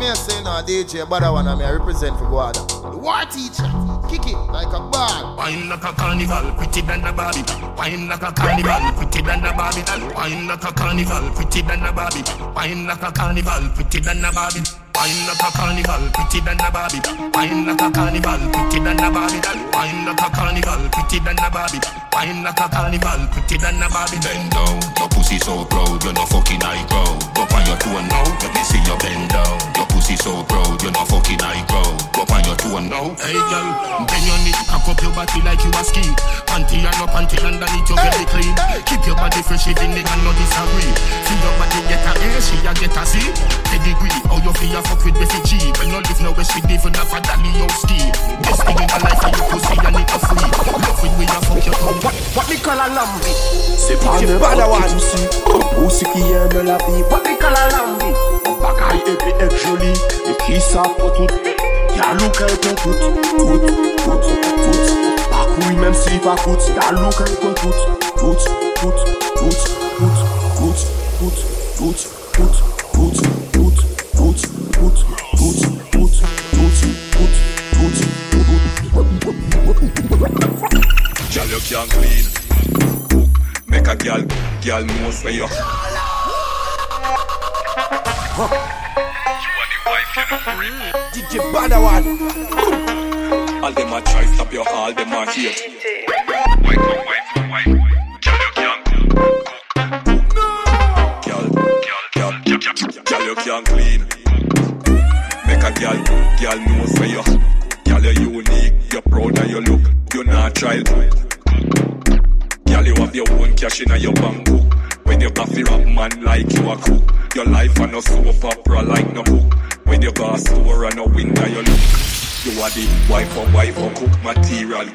me a say no DJ, but I wanna me I represent for Guada. The war teacher, kick it like a ball. Wine like a carnival, pretty than a Barbie. Wine like a carnival, pretty than a Barbie. Wine like a carnival, pretty than a Barbie. Wine like a carnival, pretty than a Barbie. Wine like a carnival, pretty than a Barbie. Wine like a carnival, pretty than a Barbie. Wine like a carnival, pretty than a Barbie. Wine like a carnival, pretty than a Barbie. Bend down, your pussy so proud, you're not fucking high crowd. Go on your toe now, let me see you bend down. Your pussy so proud, you're not fucking high crowd. Go on your toe now. Hey girl, bend your knee, cock up your body like you a ski. Panty and no panty underneath you very clean. Keep your body fresh even the and no disagree. See your body get a A, she a get a C. Pedigree, how you feel I fuck with refugee. Well, no live now, west we live in a Vadaliowski. Best thing in my life, and you pussy and it a free. Love when we a fuck your tongue. What, what me call a lambi? Se pa ne padawan. Ou si ki aime la vie. What me call a lambi? Bagay epi ek joli, e ki sa pa tout. Ya louk el pe tout, tout, tout, tout. Pa kouy menm si pa kout, ya louk el pe tout, tout, tout, tout, tout, tout, tout, tout. Girl, girl knows where you. You are the wife, you know free. DJ Badawone. Mm. All them a try stop your, all them a hate. Wife, wife, wife. Girl, you can't cook. Girl, girl, girl, girl, girl, you can't clean. Make a girl, girl knows where you. Girl, you unique, you're proud of your look. You're natural. Girl, cash in your bank book. When you coffee rap man like you a cook. Your life and no soap opera like no book. When you go a store and no window you look. You are the wife or wife or cook material.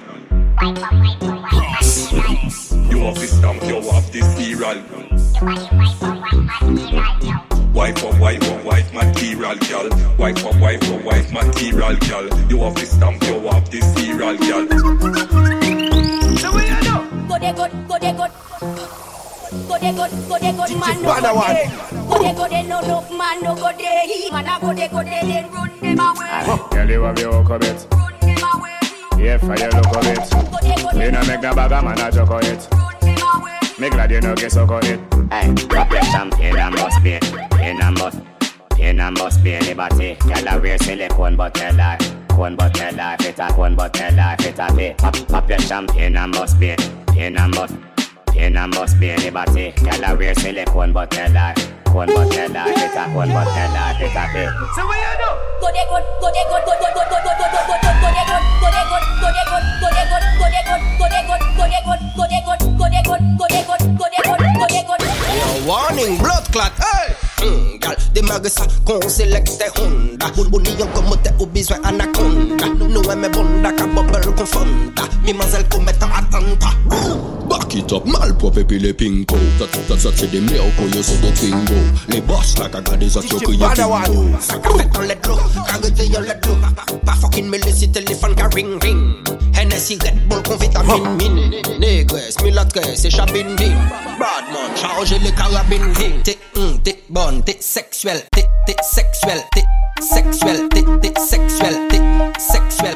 You have the stamp, you have the cereal. Wife or wife or wife material, girl. Wife or wife or wife material, girl. You have the stamp, you have the cereal, girl. Go de go, go de go. Go de go, go de go, man no go Padawan. de. Go de go de no look, man no go de. Man a go de go de, then run them away. Girl, you have your hook of it. Run them away. Yeah, for your look of it. Go de go You know make the bag a man a joke of it. run them away. Me glad you know get suck of it. Hey, pop your champagne and bust beer. In and bust. In and bust beer liberty. Girl a wear silicone but tell lie. Cone but tell lie. Fit a cone but tell lie. Fit a pay. Pop, pop your champagne and bust beer. In and bust. In and bust beer liberty. Girl a wear silicone but tell lie. Cone but tell lie. Fit a cone but tell lie. Fit a pay. So what you do? Go de go, go de go, go go go go go go go go go de go, go de go, go de go, go de go, go de go, go de go, go de go, go de go, go de go, go de go, go de go, go de go. Warning, blood clot, hey! ungal Det mørke sakon selekte honda. Union kommer til å bli svær anakonda Noe med bonda kan bobbel konfonda Min mazel kommer til å attanta Back it up, malpropre pilepinko Ça til det mjøk og gjør så det tingo Le boss like I got this at your kingo Sakka fett og ledlo, kan rydde og ledlo Pa fucking med lyst i telefon kan ring ring. Hennessy Red Bull kon vitamine min Negres, milatres, et chabine bin Badman, charge les carabines hin T'es hum, t'es bonne, t'es sexuelle T'es, t'es sexuelle, t'es sexuelle T'es, t'es sexuelle, t'es sexuelle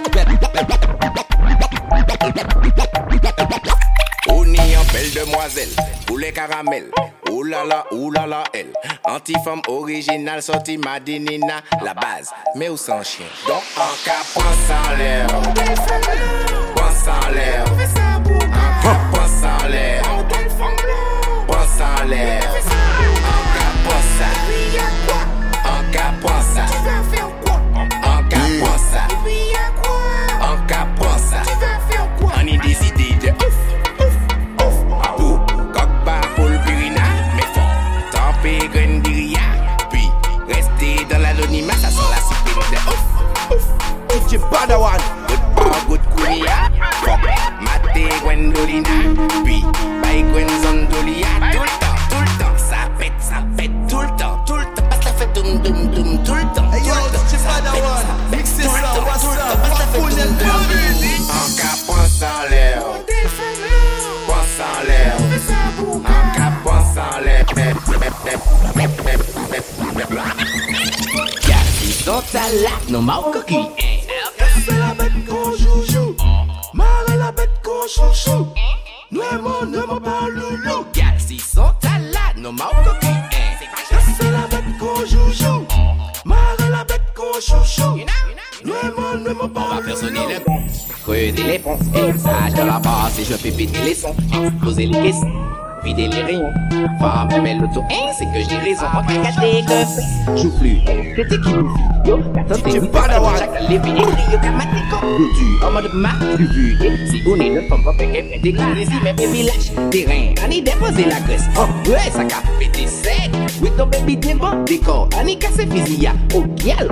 On y en belle demoiselle, poulet caramel. Ouh là là, ouh là là, elle. Anti-femme originale, sortie Madinina, la base, mais où sans chien? Donc en cas, pense en l'air. en l'air. Un pas en. Pas en. Paulina, puis. Tout le temps, tout le temps, ça pète, ça pète, tout le temps, tout le temps. Tout le temps. C'est ça. En cas, en l'air, pense Mwen ne mwen pa loulou Gal si son talad nou man koki Kase la bet hein. kon joujou. Oh, oh. Mare la bet kon chouchou. Mwen mwen ne mwen pa loulou Creuser les ponts, et ça dans la base et je fais les sons, exploser les caissons vider les rayons Femme l'auto, hein, c'est que j'ai raison. On t'a gâté que joue plus. Qui vous yo Personne t'est pas d'avoir chaque levé écrit Yo kamaté comme tu. En mode ma vu Si on est le femme pas fait qu'elle des Si même lâche terrain. Déposer la graisse. Oh ouais ça qu'a pété sec. Oui ton baby t'es bon décor. Y cassé physique Au pété Gal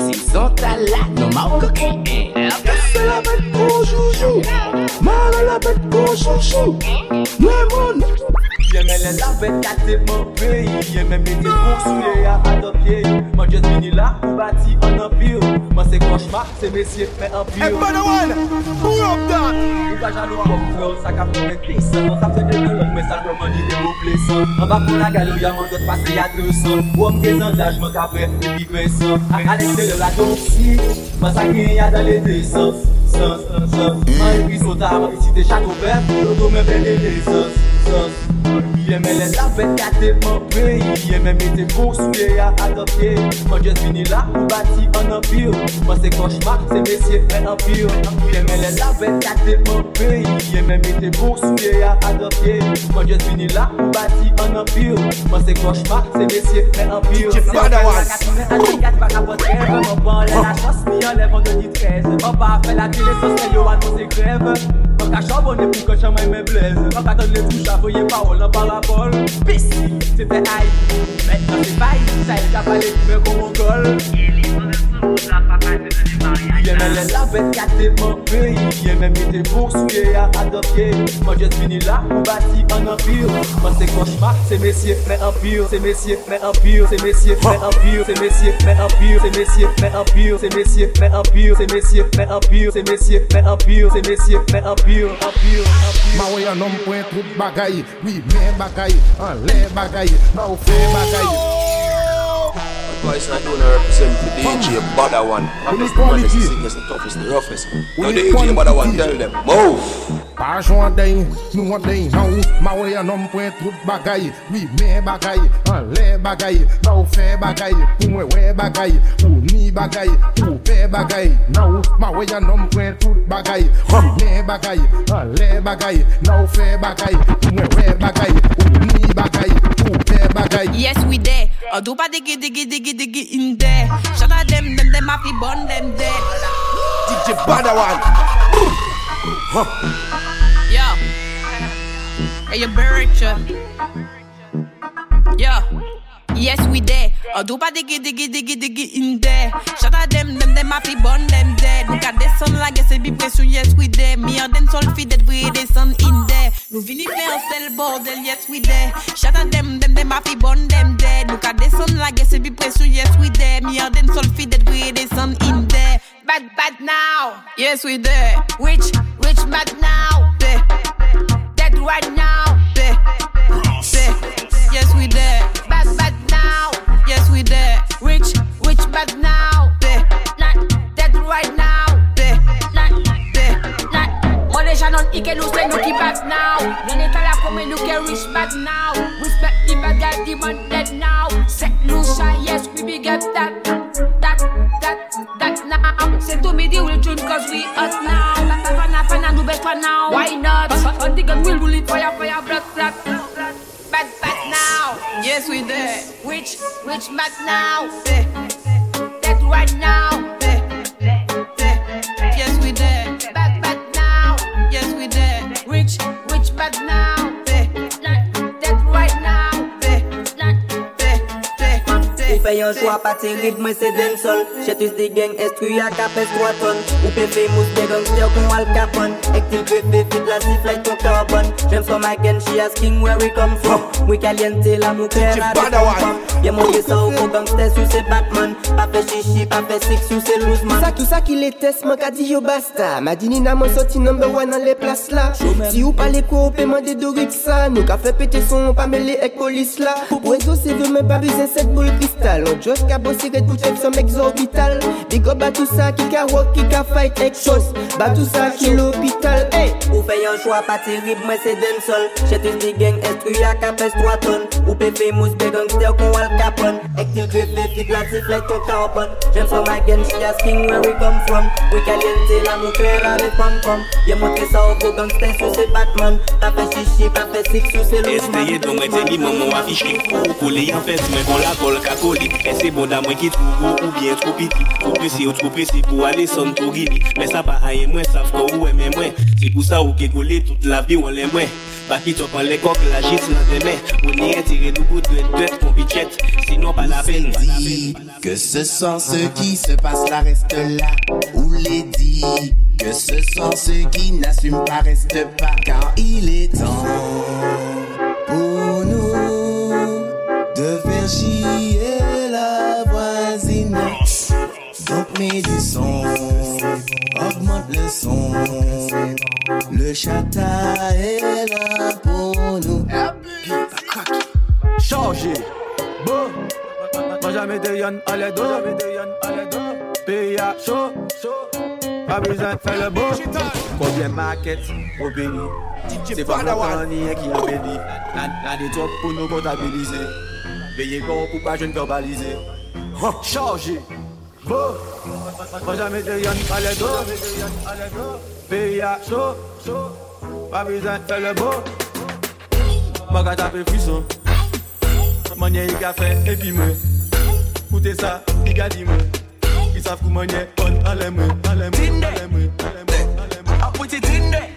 Si son tala, nan ma ou koke Kase la bet kou chouchou Mare la bet kou chouchou Mwen moun Yeme lè la vet kate mwen peyi Yeme mette poursouye a adopye Mwen jes vini la pou bati an anpil Mwen se konchma, se mesye men anpil E pwede wan, pou yon dan. Ou pa jalou kon fwe, sa ka fwe klisan Mwen sa fwe de lon, mwen sa fwe mani de ou plesan Mwen pa pou la galou, ya mwen dot pase ya 200 Ou mwen desantaj, mwen ka vwe, mwen pi pe san A alekte de la donsi, mwen sa gen ya dan le desans Sans, sans, sans Mwen yon pi sota, mwen pi site chak oubef Mwen do mwen ven de desans Jesus Ye men lè la fèt kate mwen preyi Ye men mette pou souye ya akopye Mwen jes vini la pou bati an apir Mwen se konchmak se mesye fè apir Ye men lè la fèt kate mwen preyi Ye men mette pou souye ya akopye Mwen jes vini la pou bati an apir Mwen se konchmak se mesye fè apir Se mwen lè la katounen atikat baka potre Mwen mwen lè la chos mi an lè vendredi 13 Mwen pa fè la tele sosye yo an mwen se greve Mwen ka chabone pou kocha mwen mwen blez Mwen pa ton le touche a foye parol nan parapol Pisi, se te haizi Mwen nan se bayi, sa yi ka pale pou mwen kon mongol Yeli mwen mwen Ye men lè la bet kate man peyi Yeme men mi souye poursouye a adopye Mwen jes vini la pou bati an empire Mwen se koshmak, se mesye fè empire Se mesye fè empire, se mesye fè empire Se mesye fè empire, se mesye fè empire Se mesye fè empire, se mesye fè empire Se mesye fè empire, se mesye fè empire Ma wè yon nom pou en troup bagay Oui men bagay, an lè bagay Ma ou fè bagay Voice I don't represent for DJ Badawone. Toughest, the maddest, the sickest, the toughest, the roughest. Now DJ Badawone tell them, move. Pa jwan den, nou an den nou Ma wey an om pwen tout bagay. Oui, men bagay, an le bagay. Nou fe bagay, pou we bagay. Ou ni bagay, ou pe bagay. Nou, ma wey an om pwen tout bagay. Oui, men bagay, an le bagay. Nou fe bagay, pou we bagay. Ou ni pe Yes, we there. Or do pa diggy diggy diggy diggy in there. Shout out them, them, them happy born them dead. DJ Badawone. Yo. Hey, you bird, Yo. Yes, we there. Or do pa diggy diggy diggy diggy in there. Shout out them, them, them happy born them dead. Look at the sun like I say be pression, yes, we there. Me and them sol feed that we the sun in there. Nous vini faire un sel bordel, yes, we there. Shout out them, them, them happy born them dead. Look at the sun like I say be pression, yes, we there. Me and them sol feed that we the sun in there. Bad, bad now. Yes, we there. Which, which bad now? There. Dead right now. There. Bad now. There. Not dead right now. There. Not there. Not. Mole Shannon, Ike nous say nous qui bad now. Non est à la comme nous qui rich bad now. Respect the bad guy, the man dead now. Set Lucia, yes, we big up that. That, that, that now. C'est to me the real tune cause we hot now. Fana, fana, nous best one now. Why not? On the gun, we'll roll it fire, fire, blood, blood. Bad, bad now. Yes, we there. Which, which bad now? Eh. Right now. fè yon chwa pa terib, mwen se den sol. Chetus di gen estru estruya kapes 3 ton Ou pe fe mous de gangster kon al kapon Ek til pe fe fit la siflaj ton karbon Jem som again, she asking where we come from. Mwen kalyente la mou kre a de konpon Ye monte sa ou kon gangster sou se batman. Pa fe chichi, pa fe six sou se loseman Sa ki sa ki le test man ka di yo basta. Madini nan man soti number one nan le plas la Si ou pale ko, ou pe mande do rip sa Nou ka fe pete son, pa mele ek polis la Ou ezo se ve men pa buzen set boule krista Non jos ka bosi ret pou chef som exorbital Big up ba tout ça qui ka qui ka fight ek chos Ba tout ça qui l'hôpital. Hey. Ou fè yon chwa pa terib, mwen se den sol Chetus di gang, estru ya ka pes 3 ton Ou pe famous be gangster kon wal kapon Ek til grefe, fit la ton Jem so my gang, she asking where we come from. We caliente la mou kler ave pom pom Ye montre sa ou go gangster sou se Batman. Fe chichi, pa fe sik sou se loose man Esteye ton mwen te li maman ki yon fes mwen kon la kol ka koli E se bon da mwen ki gros ou bien tro piti Tro presi ou tro presi pou ale son to gini Men sa pa aye mwen, sav ko ou eme mwen. Se pou sa ou ke kole tout la vi ou le mwen Pa ki top an le kok la jis nan deme Ou ni retire nou bout de dwet kon pichet Sinon pas la peine, Que ce sont ceux qui se passent là, restent là. Ou les dit que ce sont ceux qui n'assument pas, restent pas. Car il est temps pour nous de faire mets du son, augmente le son. Le chata est là pour nous. Chargé, bon. Moi jamais de yon à l'aide Pays à chaud, pas besoin de faire le beau. Combien maquette au pays? C'est pas le ni qui a béni La des pour nous comptabiliser. Veillez bon pour pas jeune verbaliser. Chargé, Vou, vou já me deu um palhador, veia, show, bizan avisa, le beau. Maga tape frisson, manye yi ka fe epi me, koute sa, yi ka di me, yi saf kou manye pon ale me, ale me, ale me, ale me, ale me. A put it in there,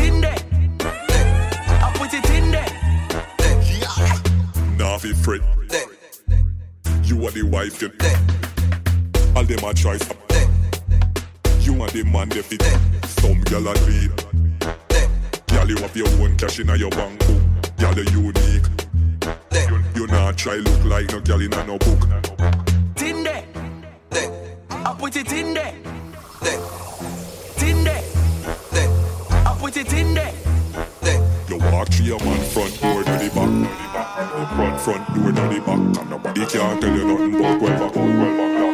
in I put it in there. Now feel free. You are the wife get All them a try stop You are the man they fit. Some gyal a clean Gyal you have your own cash in your bank book. Gyal you unique. You, you not try look like no gyal in a no book. Tin there I put it in there Tin there I put it in there You walk through your man front door to the back. Front front door to the back. Nobody can't tell you nothing 12 o'clock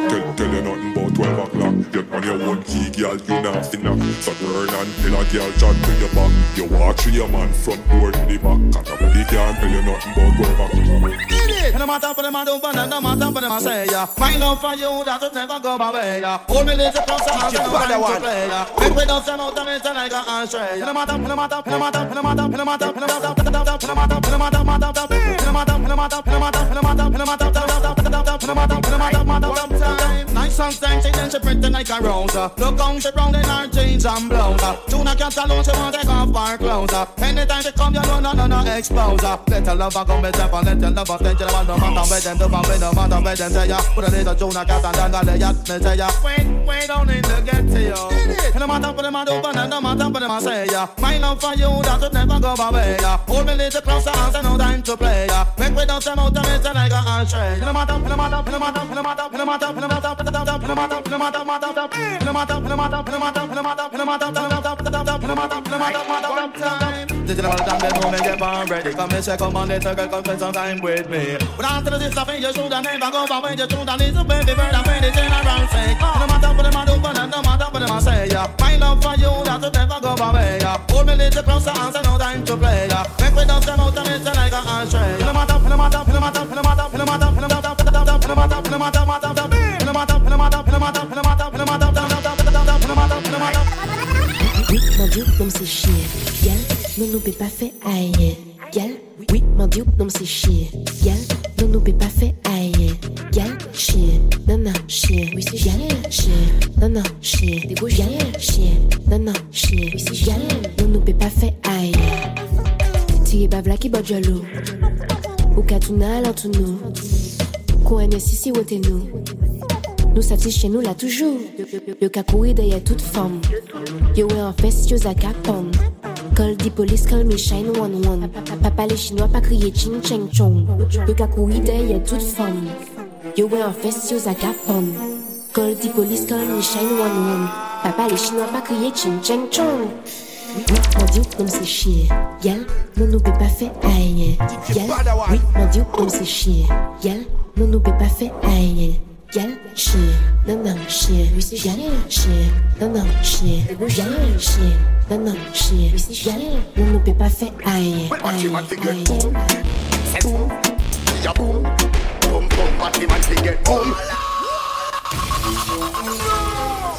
Tell, tell you nothing about 12 o'clock You on your own key girl you not finna So turn and tell a girl chat to your back You walk through your man front door to the back And nobody can't tell you nothing about 12 o'clock And no matter for them I do, but no matter for them I say ya. My love for you that will never go my way ya. Hold me little closer and say no time to play ya. Make we don't send out and it's like a ashtray. No matter, no matter, no matter, no matter, no matter, no matter, no matter, no matter, no matter, no matter, no matter, no matter, no matter, no matter, no matter, no matter, no matter, no matter, Nice and sexy, then she pretty like a rose. Look how she round in her jeans and blouse. Tuna can't alone, she want to take off her clothes. Anytime she come, you know no no no expose. Let her lover come with them, let your lover the no matter where them do, but no matter where them say ya. Put a little Jonah cat and then ya, me say ya. Wait, wait, don't need to get to you. No matter for them I do, but no matter for them I say ya. My love for you that would never go away ya. Hold me little closer and say no time to play ya. Make we don't them out and it's like a ashtray. No matter, no matter, no matter, no matter, no matter, no matter, no matter, Digital time, ready. Come and check, come on, little girl, come spend some time with me. But after this stuff, you should have never go back when you should have little baby bird and when it's in around say. No matter what them I do, but no matter what them I say, yeah. My love for you, that will never go away, yeah. Hold me little closer and say no time to play, yeah. Make me dance them out and it's like a ashtray. No matter, no matter, no matter, no matter, no matter, no matter, no matter, no matter, no matter, no matter, no matter, no matter, Non c'est chier. Gal, non nous pas fait aïe. Gal, oui, mon dieu, non c'est chier. Gal, non nous pas fait aïe. Gal, chier, non non chier. Oui c'est chier, chier, non non chier. Gal, chier, non non chier. Oui c'est gal, non nous pas fait aïe. Tire bavla qui bat jalo. Ou katuna l'entou nous. Quoi n'est si wote nous. Nous savons chez nous là toujours. Le kakoué derrière toute forme. Yo ouais en fest yo zakapon. Call the police, call me shine one one. Papa les chinois pas crier ching cheng chong. Le kakoué derrière toute forme. Yo ouais en fest yo zakapon. Call the police, call me shine one one. Papa les chinois pas crier ching cheng chong. oui, mon dieu, comme c'est chier. Gal, non, nous peut pas faire aïe. Gal, oui, mon dieu, comme c'est chier. Gal, non, nous peut pas faire aïe. Gal, chien, non, non, chien. Gal, chien, non, non, chien. Gal, chien, non, non, chien. Gal, non, nous peut pas faire aïe. Aïe, aïe. C'est boum, ya boum, boum boum, party man fi get boom.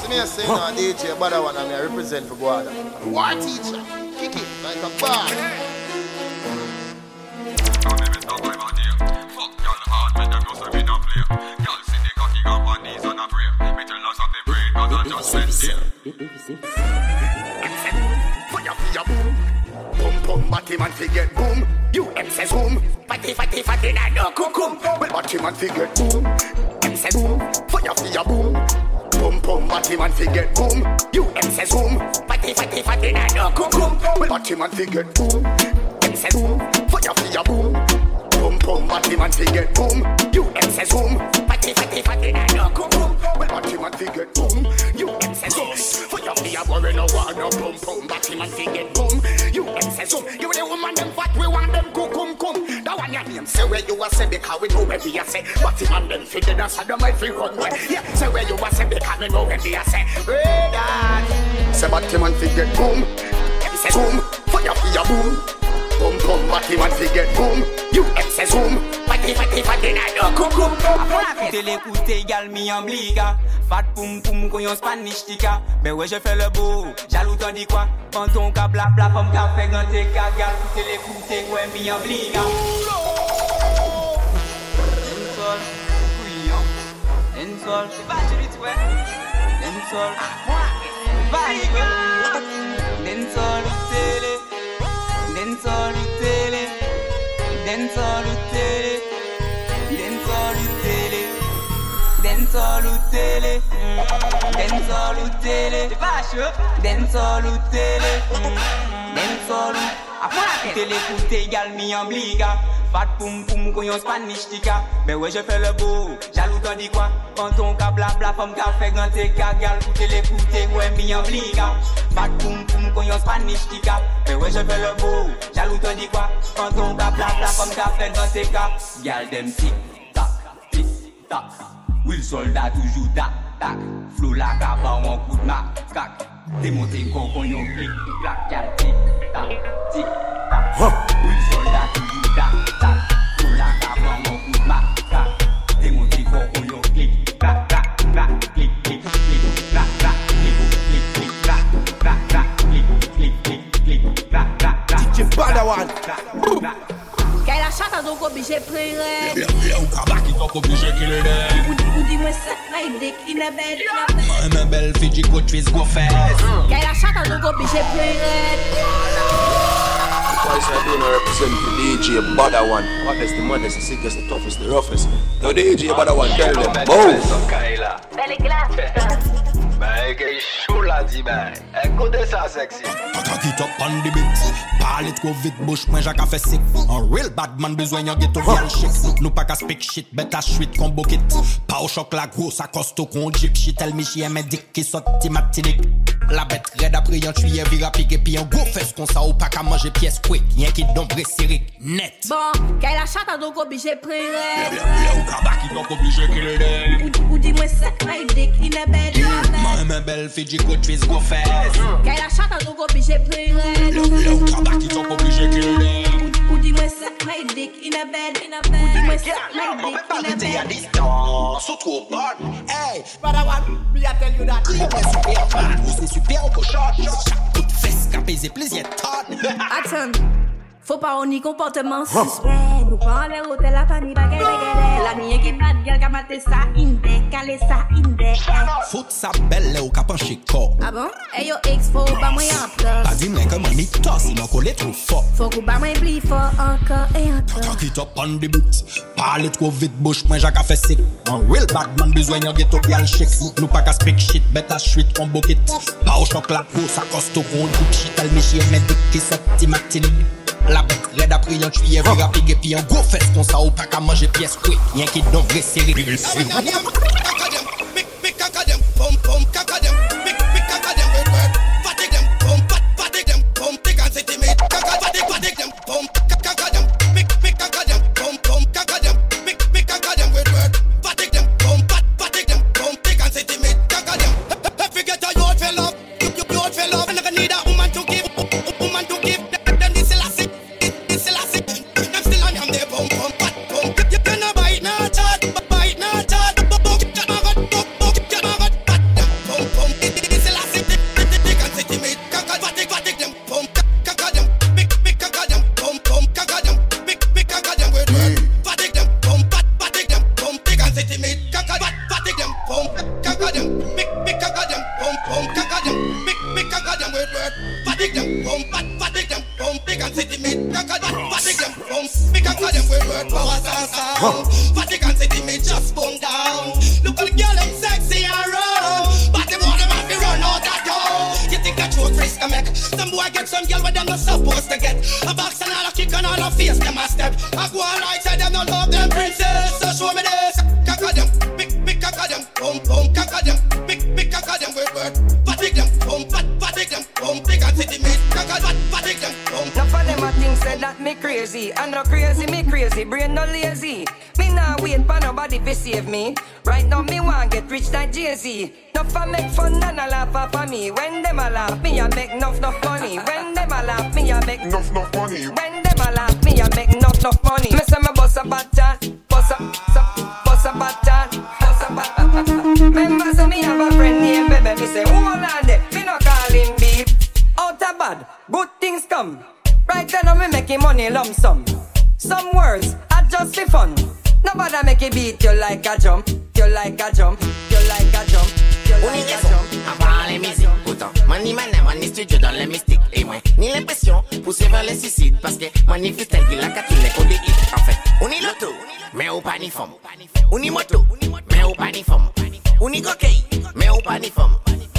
See me say DJ Badawone and me I represent for Guada. War teacher, kick it like a bar. Boom, boom boom, party man fi get boom. You M says boom, party party party na no kukum. Well party man fi get boom, M says boom, fire fi ya boom. Boom boom, party man get boom. You M says boom, party party party na no kukum. Well party man fi get boom, M says boom, fire fi ya boom. Boom boom, party man fi get boom. You M says boom, party party party na no kukum. Well party man fi get boom. You M says boom, fire fi ya worry no want no boom boom, party man fi get boom. You M says boom, you the woman them fat, we want them kukum kum. That one your name say where you a say because we know where we a say. But him and them figure that's how them might feel run way. Yeah, say where you a say because we know where we a say. Way that. Say but him and figure boom. M says boom, fire fi ya boom. boom boom, Matty Matty get boom. You excess boom, Matty Matty Matty na no kum kum. Écoutez l'écouter, gal mi en bliga. Fat poum poum koyon Spanish tika. Mais ouais, je fais le beau, jaloux t'en dis quoi? Panton ka bla bla, femme ka fait grand écart. Gal, écoutez l'écouter, ouais mi en bliga. Insol, couillon. Insol, c'est pas joli, tu vois. Insol, moi, vague. Insol, télé. Denzoli tele, denzoli tele, denzoli tele, denzoli tele, denzoli tele, ti faccio? Denzoli tele, denzoli, a fare tele con te che al mio obbliga. Vat poum poum kon yon spanish tika. Mè wè jè fè lè bou, jalou tan di kwa Panton ka bla bla fòm ka fè gante ka Gal koute lè koute wè mi yon blika Vat poum poum kon yon spanish tika. Mè wè jè fè lè bou, jalou tan di kwa Panton ka bla bla fòm ka fè gante ka Gal dem tik tak, tik tak Wil soldat toujou tak tak Flou la ka pa wan kout mak kak Demonte kon kon yon klik klak Gal tik tak, tik tak Wil soldat toujou tak Badawone. Kay la chata donc obligé prendre Ou kaba ki tok oblige ki le den Ou di mwen set na idek in a bed Mwen bel fiji go twist go fast Kay la chata donc obligé prendre Boys are doing a represent for DJ Badawone. Hottest, the maddest, the sickest, the toughest, the roughest. Now DJ Badawone, tell them, move. E gen chou la di bay E kote sa seksi? Kaka ki top an di bit Pali tro vit bouch mwen jak a fe sik An real badman bezwen yon geto vyal chik Nou pa ka spik shit bet a chwit kon bokit Pa ou chok la gros a kosto kon jip Shit el mi chie men dik ki sot ti matinik La bet red apre yon tuye vira pike Pi yon gro fes kon sa ou pa ka manje piyes kwek Yon ki dombre sirik net. Bon, kè la chata donk obije prere Ou kabaki donk obije kile den Ou di mwen sek la idek inebel Mwen men rebel, Fiji go twist, go fast. Kè la chata nou hein, go obligé pleurer. Le ou kabak, ils sont obligés kill them. Ou my dick in a bed, in a bed. Ou dis-moi my dick in a bed. à distance, ou trop bonne. Hey, Padawan, me a tell you that. Ou pas super fan, ou super au cochon. Chaque coup de fesse, qu'à baiser plaisir, faut pas on y comportement suspect. Groupan le rote la fami bagay begele La niye ki bad gel ka mate sa inde Kale sa inde e. Fout sa bel le ou ka panche ko A ah bon? E yo eks fo ou ba mwen yon plos Pa di mwen ke mwen ni tos, mwen kole tro fo. Fok ou ba mwen bli fo anko e anko Kaka ki top an di bout Pale tro vit bouch mwen jaka fe sik. An real bad man bezwen yon geto pi al chik. Nou pa ka spik shit, bet a shwit kon bokit. Pa ou chok la pou sa kosto kon kout shit El mi chie men dik ki se ti matini La bit, led apri yon tuye Vira pege pi yon go fes Kon sa ou pa ka manje piyes kwe Yen ki don vre seri Mek kakadem, mek kakadem Pom pom kakadem a kick and all a face them a step. I go on right side, them not love them princess. So show me this. Conquer them, pick, pick, conquer them. Boom, boom, conquer them. Pick, pick, conquer them with word. Fatigue them, boom, fat, fatigue them. Boom, pick and city, me. Conquer, fat, fatigue them. Boom. Enough of them a think say that me crazy. I no crazy, me crazy, brain no lazy. Me nah wait for nobody to save me. Right now me want get rich like Jay-Z. Enough a make fun and a laugh off of me. When them a laugh, me a make enough enough money. When them a laugh, me a make enough enough money. When It beat you like a jump, you like a jump, you like a jump, On y jump. avant les musiques Pourtant, money man a money studio dans les mystiques. Et moi, ni l'impression, pousser vers les suicides. Parce que money freestyle, il a qu'à tous les codes hits En fait, on y loto, mais au pas ni forme On y moto, mais au pas ni forme On y cocaïne, mais au pas ni forme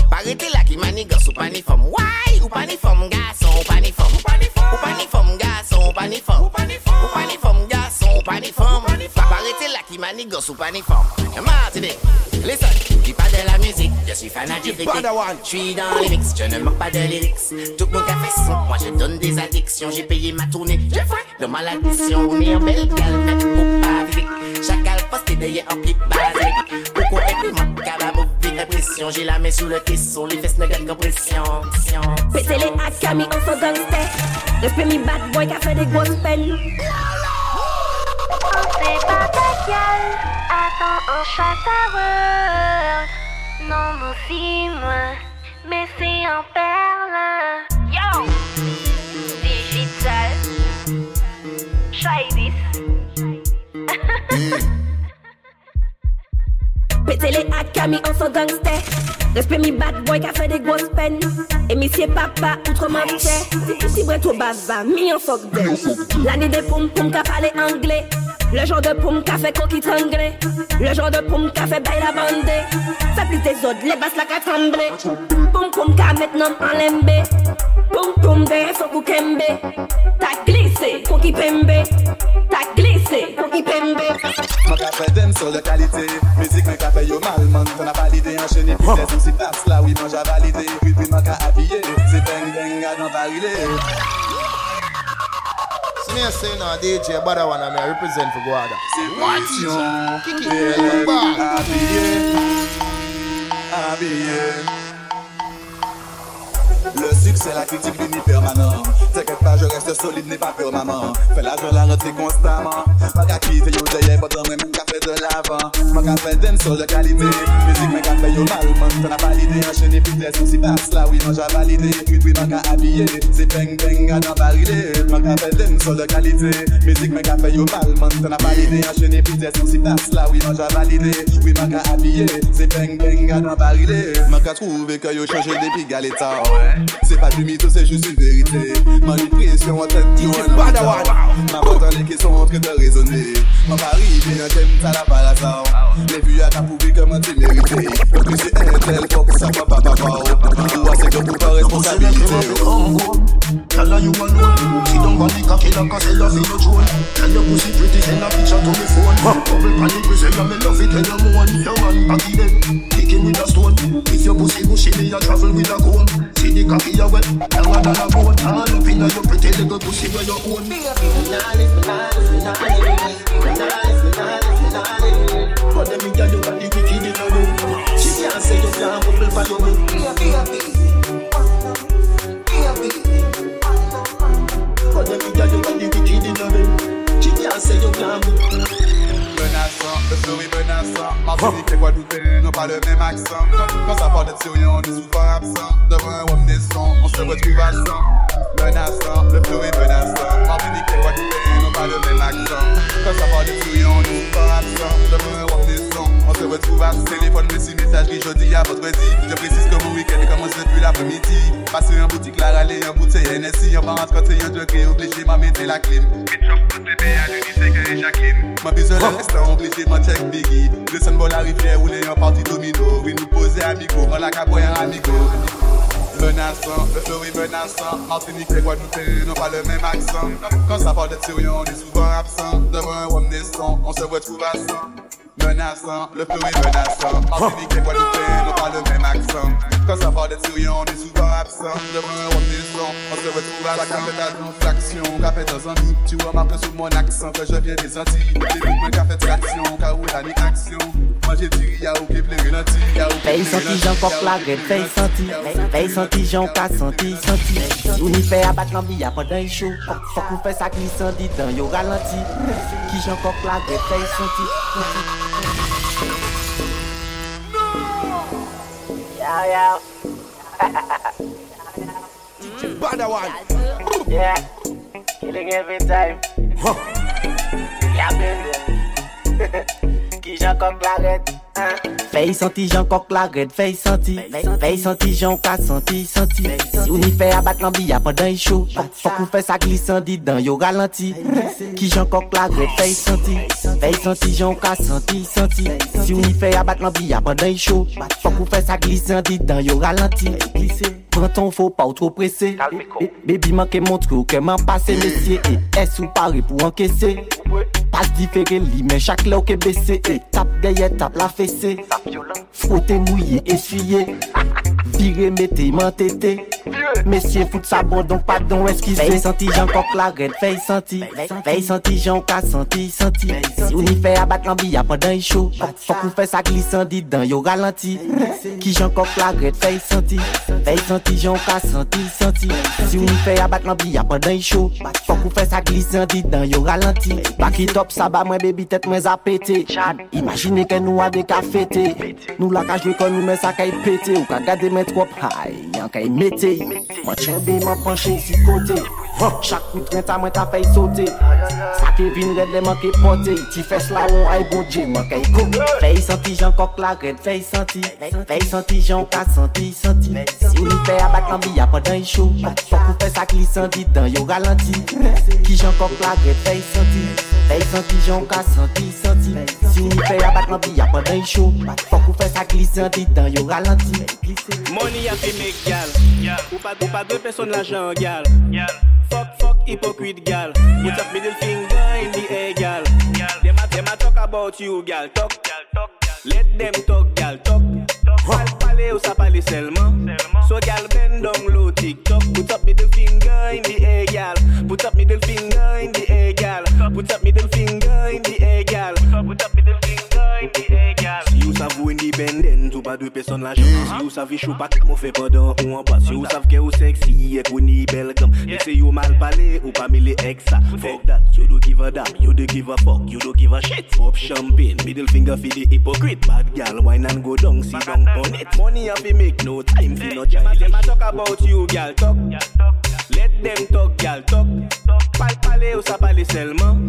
Parete la ki manigas ou panifom Why? Ou panifom gason ou panifom Ou panifom gason ou panifom Ou panifom gason ou panifom Parete la ki manigas ou panifom Martinique, listen, dis pas de la musique? Je suis fanatique, je suis dans les mix. Je ne manque pas de lyrics, tout mon café son Moi je donne des addictions, j'ai payé ma tournée. J'ai faim de maladdiction, on est en belle calme Ou pas vite, chacal posté derrière un pied basique Pourquoi est-ce que mon cabamou répression J'ai la main sur le caisson, les fesses ne gagnent compression Pété les hacks, mis on son gangster. Respect mi bad boy qui a fait des grosses peines. C'est pas ta gueule, attends un chat world. Non, non, si moi, mais c'est en perle. Yo! Digital. Shadis. Pété les hacks, mis on son gangster. Respect mi bad boy qui a fait des grosses peines. Et monsieur papa. C'est si vrai tout bava, mi en fuck. L'année des poum poum qui a parlé anglais. Le genre de poum qui a fait coquille anglais. Le genre de poum qui a fait bail la bande. Ça plus des autres, les basses la qu'a tremblé. Poum poum qui a maintenant en lembe. Poum poum de son kembe. T'as glissé, coquille pembe. ta glisse Ipembe Mwen ka fè dem sol de kalite Mizik mwen ka fè yo malman Fè na valide an cheni Pi fè sou si pas la Oui mwen ja valide Pi pi mwen ka apye Se beng beng a nan varile me a say now, DJ Bada one, I represent for Guada. What? Kick it, come back. I'll be here. I'll be here. Le succès, la critique, l'uni permanent. T'inquiète pas, je reste solide, n'aie pas peur, maman Fais la joie, la rentrée constamment. Ma qu'à quitter, yo, d'ailleurs, pas dans même café de l'avant. Ma café d'un sol de qualité. Musique, mais café, yo, mal, man T'en as validé, enchaîné, puis t'es aussi passe là Oui, non, j'ai validé, puis, ma qu'à habillé C'est bang, bang, à dans barilé Ma café d'un sol de qualité. Musique, mais café, yo, mal, man T'en as validé, enchaîné, puis t'es aussi passe là Oui, non, j'ai validé, oui, ma qu'à habillé C'est bang, bang, à dans barilé Ma qu'à trouvé que yo changé depuis galeta c'est pas du mytho, c'est juste une vérité. Ma pression en tête, yo, un Badawone. Ma voix dans les questions en train de résonner. Ma pari, bien un thème, ça la pas. Les vues à ta poubelle, comment tu mérité. Donc, c'est un tel, faut que ça soit pas papa. Ou assez que pour ta responsabilité. Tell her you alone She don't want the cocky like a seller for your drone Tell your pussy pretty send a picture to me phone Bubble panic we say me love it when you moan Your man baggy dead Kick him with a stone If your pussy bushy me a travel with a comb See the cocky you wet. Longer than a bone All up in your pretty little pussy where you own. But them me girl you got the wicked in your room. She can't say you can't bubble for your room But them me girl you got the wicked in your room. She can't say you can't bubble Menaçant, le est menaçant. Martinique et Guadeloupe n'ont pas le même accent. Quand ça parle de Syrie, on est souvent absent. Devant un homme naissant, on se retrouve à 100. Menaçant, le est menaçant. Martinique et Guadeloupe n'ont pas le même accent. Quand ça parle de Syrie, on est souvent absent. Devant un on se retrouve à 100. Téléphone, messi, messagerie, jeudi à votre dit. Je précise que mon week-end commence depuis l'après-midi. Passer en boutique, la râler, en bouteille, NSI, en c'est un jockey obligé m'a mettre la clim. Ma le restant obligé m'a check Biggie. Descend bon la rivière rouler en domino. Oui nous poser amigo, on la caboye un amigo Menaçant, le menaçant. Martinique et Guadeloupe n'ont pas le même accent. Quand ça parle de sérieux on est souvent absent. Devant un naissant, on se retrouve à 100 menaçant, le flow est menaçant. Martinique et Guadeloupe, on parle le même accent. Quand ça parle d'être souriant, on est souvent absent. Devant un renaissant, on se retrouve à la capitale d'une faction. Café dans un doute, tu remarques sous mon accent que je viens des Antilles. J'ai vu un café de traction, car où l'année action. Moi j'ai dit, y'a ou qui plaît ralenti, y'a ou qui plaît j'en porte la graine, veille senti, veille senti, j'en pas senti, senti. On y fait abattre l'ambiance pendant un show. Faut qu'on fait ça glissant, dit dans, yo ralenti. Qui j'en porte la graine, veille senti. Yeah, yeah. mm. Bada one. Yeah. Killing every time. Huh. Yeah, baby. Kishan kok la red. Fey santi jan kok la red. Fey santi. Fey santi jan ka santi santi. Si ou ni fey abat lan biya pandan yi chou. Fok ou fey sa glisan di dan yo galanti. Kishan kok la red. Fey santi. Fè yi santi jan ou ka santi, santi Si ou yi fè ya bat lan bi ya pandan yi chou. Fok ou fè sa glise an di dan yo ralanti. Prenton fò pa ou tro presè e, e, Bebi manke montre ou keman pase mesye. E, es ou pare pou ankesè Pas difere li men chak lè ou ke besè Tap deye, tap la fese Frote mouye, esfye Tire mette man tete Mesye fout sa bon donk pat don eskize Fey santi jan kok la red Fey santi Fey santi jan ka santi santi Si ou ni fey abat lan bi apandan yi chou Fok ou fey sa glisan di dan yo ralenti Ki jan kok la red Fey santi Fey santi jan ka santi santi Si ou ni fey abat lan bi apandan yi chou Fok ou fey sa glisan di dan yo ralenti Baki top sa ba mwen bebi tet mwen zapete Imagine ke nou ade ka fete Nou la ka jwe kon nou men sa ka yi pete Ou ka gade men trop hay Yan kay mete Mwen chenbe mwen panche si kote. Chak kout renta mwen ta fey sote. Sa ke vin red le mwen ke pote. Ti fes la ou ay bonje mwen kay kote Fey santi jan kok la red. Fey santi Fey santi jan ka santi santi Si ou li fey abat lan bi apadan yi chou. Fok ou fey sak li santi dan yo galanti. Ki jan kok la red fey santi Fèy santi jan ka santi santi Si ou fèy abat lan pi apan dan yi chou. Fok ou fè sa glisanti dan yo ralanti Money api mek gal Ou pa dou pa dwe peson la jan gal Fok fok hipokwit gal Put up middle finger in the air gal Dem a talk about you gal. Talk, let them talk gal. Talk. Pal pale ou sa pale seulement So gal bend down low TikTok. Put up middle finger in the air gal Put up middle finger in the air gal Put up middle finger sav ou independent ou pa deux personnes la jambe Si ou sav ichou pa mo fe pendant ou an bas. Si ou sav ke ou sexy ek ou ni bel gam Et se yo mal pale ou pa mele exa Fuck that, you don't give a damn, you don't give a fuck, you don't give a shit. Pop champagne, middle finger for the hypocrite. Bad gal, wine and go down, sit down on it. Money have to make no time for no childish Them a talk about you gal, talk. Let them talk gal, talk Pal pale ou sa pale seulement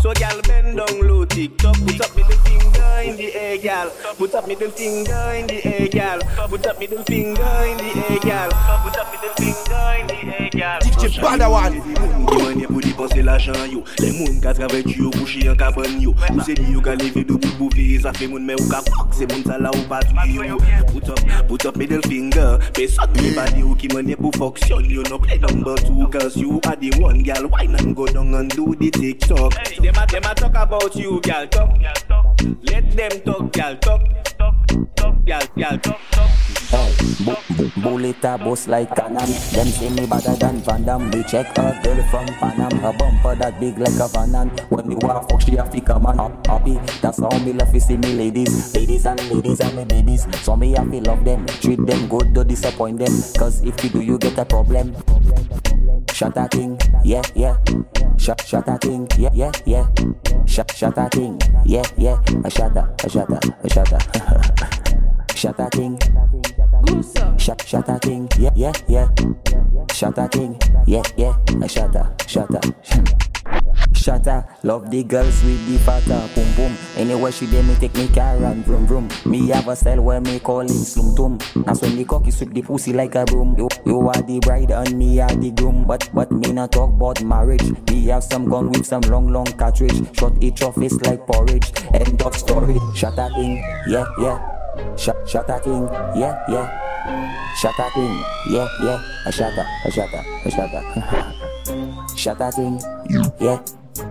So gal bend down low TikTok. Put up middle finger in the air gal Put up middle finger in the air gal Put up middle finger in the air gal Put up middle finger in the air gal DJ Badawone Ki manye pou depanse l'ajan yo Le moun ka travek yo kouche yon kaban yo Ou se di yo ka leve do pou vire Sa fe moun men ou ka fok Se moun sa la ou pa tuye yo Put up, put up middle finger Pe sot mi body ou ki manye pou foksyon Yo no play number two Cause you are the one gal Wine go down and do the TikTok. Them a, them a talk about you gal Talk, let them talk gal Talk, talk, gal, gal Talk, talk. Hey, bullet a bust like cannon. Them say me better than Van Damme. We check a girl from Panam. A bumper that big like a Van Damme. When me walk fuck, she a fi come on. Hap- Happy, that's how me love to see me ladies. Ladies and ladies and me babies. So me have to love them. Treat them good, don't disappoint them. Cause if you do, you get a problem. Shut a thing, yeah, yeah. Shut, shut a thing, yeah, yeah, yeah. Shut, shut a thing, yeah, yeah. A shut a, a shut a, a shut a. Shut a thing. Shut, shut a thing, yeah, yeah, yeah. Shut a thing, yeah, yeah. A shut a, shut a. Shut shatter. Love the girls with the fatter. Boom boom. Anywhere she dey, me take me car and vroom vroom. Me have a style where me call him slum tum. That's when the cocky sweep the pussy like a broom. You, you are the bride and me are the groom. But but me not talk about marriage. We have some gun with some long long cartridge. Shot each of face like porridge. End of story. Shatter thing. Yeah yeah. Shut shut that thing, yeah, yeah. Shut that thing, yeah, yeah. A shatter, a shatter, a shatter. shut that thing, yeah.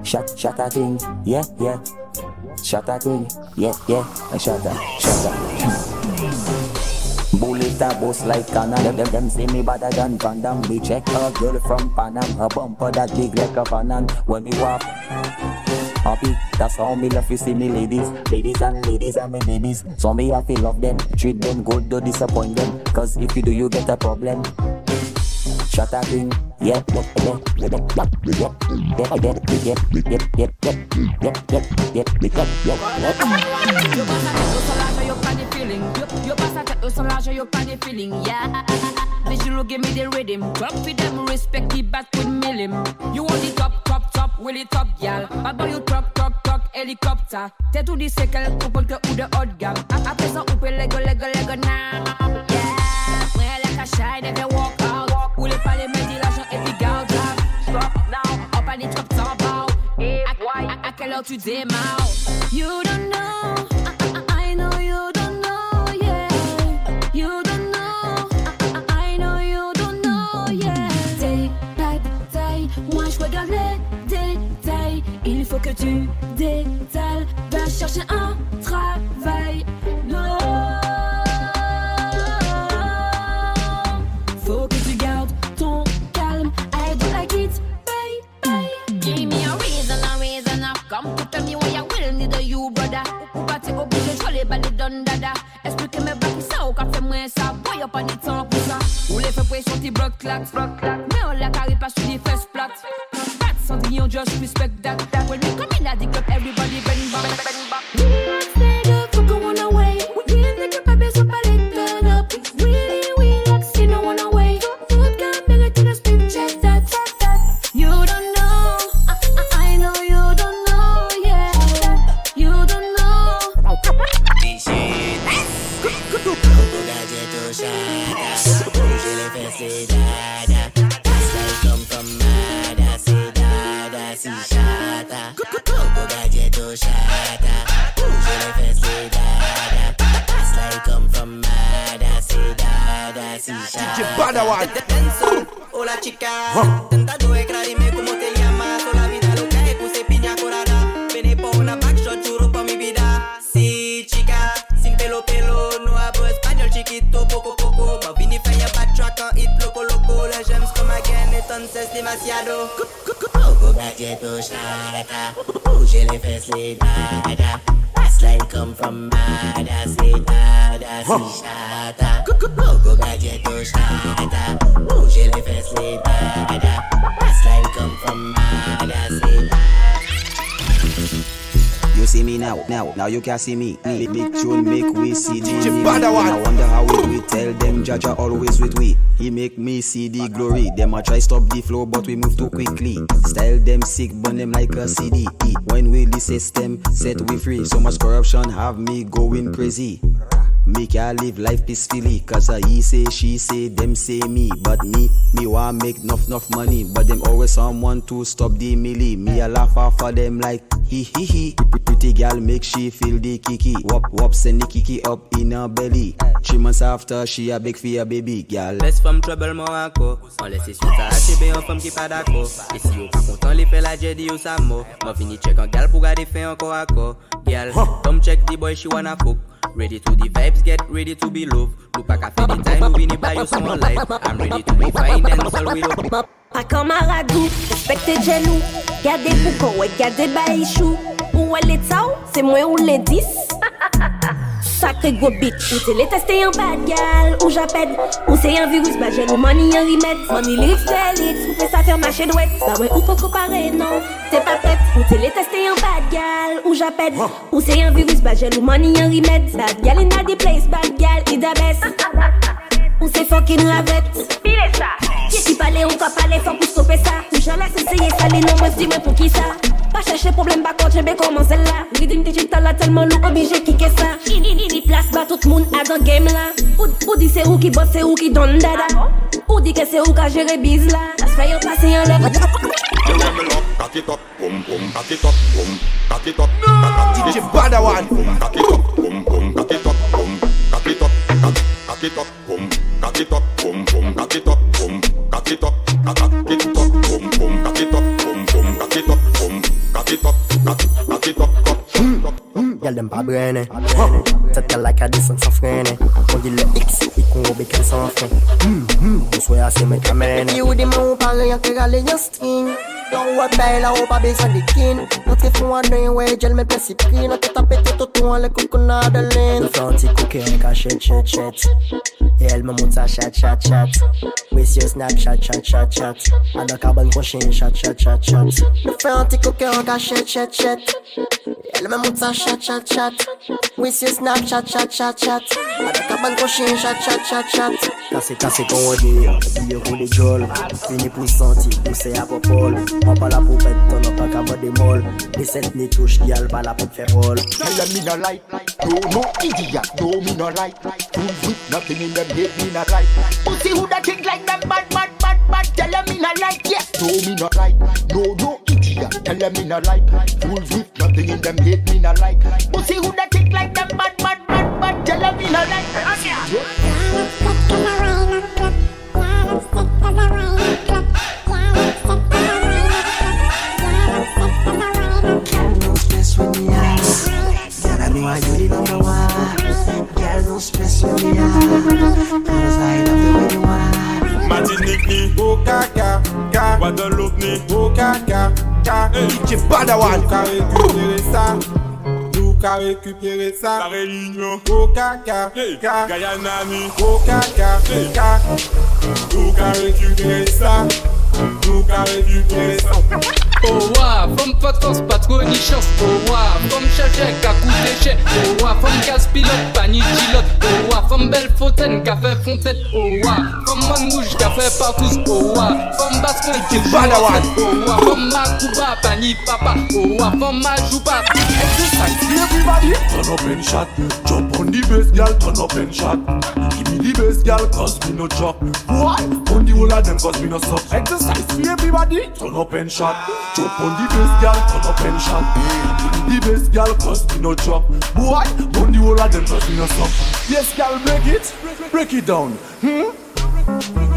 Shut shut that thing, yeah, yeah. Shut that thing, yeah, yeah. A shatter, shatter. Bullet a bust like cannon Them, them, them say me better than Van Damme Me check a girl from Panam Her bumper that big like a fanon When me walk happy. That's how me love to see me ladies, ladies and ladies and me babies. So me have to love them, treat them good, don't disappoint them. Cause if you do, you get a problem. Shut up, thing. Yeah. You will it top, gal. Bad boy you truck, truck, truck, helicopter. T'es tout dit c'est quel couple que ou de hot gam. Après ça, ou peut lego, lego, lego now. Yeah, ouais, like a they can walk out. Ou les palais, mais dis l'argent et puis garde Stop now, up à les top, top out. Et à quelle heure tu démarres? You don't know. Que tu Hola chica, dime cómo te llamas. Toda la vida loca es puse piña colada. Por una backshot, juro por mi vida. Sí, chica, sin pelo pelo, no hablo español chiquito, poco poco. Ma vini falla backtrack, hit loco loco. La gems come again, entonces demasiado. Coco galleto Kokoda Jeto Sharaka, Ujele Fesle Dada, Slime come from Bada, say Dada, see Shata, Kokoda Jeto Sharaka, Ujele Fesle Dada, Slime come from Bada, say Dada. You see me now, now, now you can see me. Me big tune make we see the DJ need. Badawone. And I wonder how it we tell them Jaja always with we. He make me see the glory. Them a try stop the flow, but we move too quickly. Style them sick, burn them like a CD. When we the system set we free. So much corruption have me going crazy. Me can live life peacefully Cause uh, he say, she say, them say me. But me, me want make enough, enough money. But them always someone to stop the milli Me a laugh off of them like hee hee hee Pretty girl make she feel the kiki. Wop wop send the kiki up in her belly. Three months after she a big for a baby girl. Laisse from trouble moi encore On laisse suite à HB en femme qui pas d'accord Et si vous pas content les fait la Jedi ou sa mot Moi fini check en gal pour garder fait encore à corps Gal, come check the boy she wanna fuck Ready to the vibes, get ready to be loved. Look back at the time we need by your small life. I'm ready to be fine and fall with love. Pa kamaradou, respekte jenou Gade pou kon wè, gade bayi chou Ou wè lè taw, se mwen ou lè dis Sakre gwo bitch. Ou te le teste yon bad gal Ou japed Ou se yon virus Ba jen ou mani yon rimet Mani lirik felix Ou fe sa fer mache dwet Ba we ou pou kopare non Te pa pet Ou te le teste yon bad gal Ou japed Ou se yon virus Ba jen ou mani yon rimet Bad gal in a di place Bad gal i da bes Ou se fokin ravet Bile sa Ki si pale ou ka pale Fok ou stope sa Ou jan la se seye sa Le nan mwen si mwen pou ki sa Pa chèche problem bakon chèbe koman zè la Ridim digital la telman lou obije kike sa Ni plas ba tout moun adan game la Ou di se ou ki bot se ou ki don dada Ou di ke se ou ka jere biz la Las fè yo pase yon lò Cut it up, boom boom, cut it up, boom, cut it up, cut it up, Badawan, cut it up, boom boom, cut it up, boom, cut it up, cut it up, boom, cut it up, boom boom, cut it up, boom, cut it up, cut it up. Boom, cock it up, cock it up, Girl them pas brainer Tête qu'elle like a descendre sans freiner On dit le X, il court qu'elle sans fin On souhaite assez mais qu'à mener You di man ou parle yon ke gale yon sting Yon wè bay la ou pa bezan di kin Nou tre fou an den wè gel men plesi pri Nou te tape te totou an le koukou na de lin Nou fè an ti kouke an ka chet chet chet Et elle me monte sa chat chat chat With your snapchat chat chat chat A da carbon prochain chat chat chat chat Nou fè an ti kouke an ka chet chet chet Elle me monte sa chat chat chat With your snapchat chat chat chat A da carbon prochain chat chat chat chat Kase kase kon wè di Biye kou de jol Fini pou santi, pou se apopol An pa la pou pet ton, an pa ka bo de mol Ni sent ni touche, gyal pa la pou fe rol Tell them me no like, no no idiot, no me no like. Fools with nothing in them head, me no like. Pussy who that think like them bad, bad, bad, bad. Tell them me no like, yeah. No me no like, no no idiot. Tell them me no like. Fools with nothing in them head, me no like. Pussy who that think like them bad, bad, bad, bad. Tell them me no like. Girl, special, you. Martinique au caca, ca. Guadeloupe au caca. DJ récupérer ça. Tout récupérer ça. La Réunion au caca. Guyana ni au caca, ca. Tout récupérer ça. Tout récupérer ça. Oh wa, femme pas de force, pas trop ni chance. Oh wa, femme qu'à coûter cher. Oh wa, femme casse pilote, pas ni pilote. Oh wa, femme belle fontaine, fait fontaine. Oh wa, femme man rouge, fait partout. Oh wa, femme basse coin qui joue Badawan. Oh wa, femme ma couba, pas ni papa. Oh wa, femme ma joue pas. Exercise, everybody. Turn up and shot. Jump on the bass, girl. Turn up and shot. Give me the bass, girl, cause me no drop. What? On the whole of them, cause me no stop. Exercise, everybody. Turn up and shot. Jump on the bass, girl. Turn up and shot. The bass, girl, cause me no drop. Boy, on the whole of them, cause me no stop. Yes, girl, break it. Break it down. Hmm?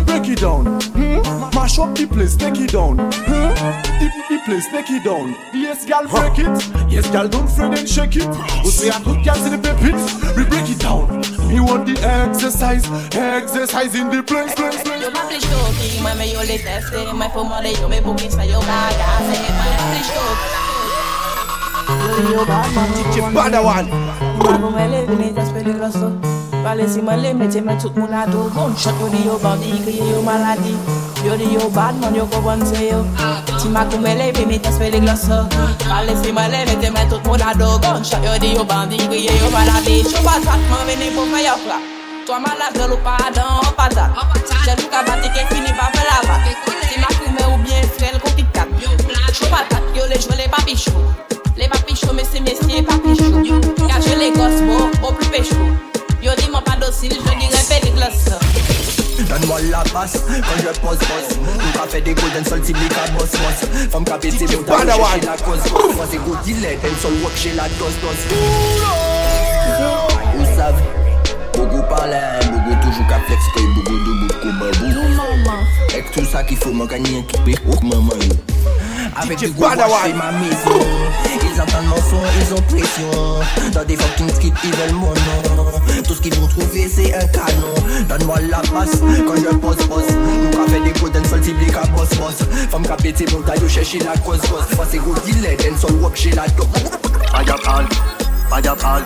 Break it down. Hmm? Mash up the place, take it down. Hmm? The, the place, take it down. Yes, girl, break it. Yes, girl, don't fret and shake it. We say a good girl in the pit. We break it down. Me want the exercise, exercise in the place, place, place. Eu mă pliștoc, mai mei eu le teste, mai fumare eu mei buchin să eu baga, se mai mă pliștoc. Chiche Padawan Marumele bine de peligroso Vale si mă lemne ce mi-a țut mâna tu Bun, șapuri eu bani că e o maladie Yo di yo Batman, yo comprendre c'est yo. Si ma pour me lever, mais j'espère les grosses. Parle si moi les mettez mais tout mon ado gunshot yo di yo bandit, crier yo maladie. Je pas traitement venez pour faire fla. Toi malade, je pas dans patate. J'ai tout qu'à battre qui finit par faire la vague. Si ma fumée ou bien frêle, qu'on tit cap. Chaud patate, yo les jouets les papichous. Les papichous, mais c'est messieurs papichous. Car je les gosses, bon, au plus péchou. Yo dis moi pas docile, je dirais pédé glace. Donne-moi la basse quand je pose Nous qu'a fait des golden soul type à boss boss. Femme qu'a pété pour ta chez la cause. Moi c'est good dealer, then soul work chez la dose dose. Vous savez Beaucoup parlent, beaucoup toujours qu'à flex il beaucoup de beaucoup babou Avec tout ça qu'il faut, moi gagner équipé Oh maman. Avec du gros chez ma maison. Ils entendent mon son, ils ont pression. Dans des fucking skits, ils veulent mon nom Tout ce qu'ils vont trouver, c'est un canon Donne-moi la passe quand je pose pose Nous qu'a des golden soul ciblés qu'à boss boss Femme qu'a pété mon taille, chercher la cause Moi c'est gros dealer, then soul work chez la dope Paya pal, paya pal,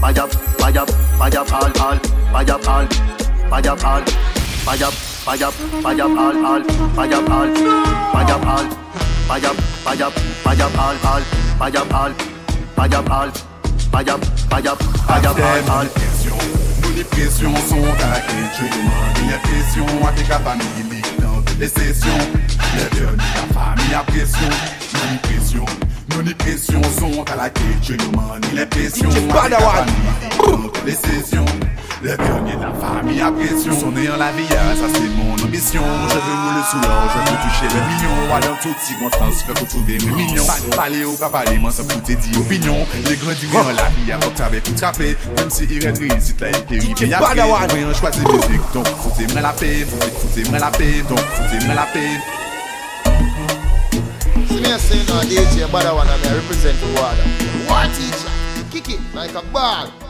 paya, paya, paya pal pal, paya pal, paya pal, paya, paya, paya pal pal, paya pal, paya pal, paya, paya, paya pal pal, paya pal, paya pal, paya, paya, paya pal pal. presyon Mouni sont son kak e jen Mwenye presyon wate ka famili nan de sesyon Le deni ka fami a presyon Mouni presyon Mouni presyon son kak e jen Mwenye presyon wate ka famili nan de sesyon Le dernier de la famille à pression Sonner en la vieillesse, ça c'est mon ambition. Je veux rouler sous l'or, je veux toucher le million. Allons tout petit grand transfert pour trouver mes millions. Pas Parler ou pas parler, moi ça peut te dire opinions Les grands du en la vie avant que t'avais tout trappé Même si il reste réussite, là il périt Pays après, voyant choisir musique Donc foutez-moi la paix, foutez-moi la paix Donc foutez-moi la paix. Sinese nou DJ Badawan a me represent the water War teacher, kick it like a ball.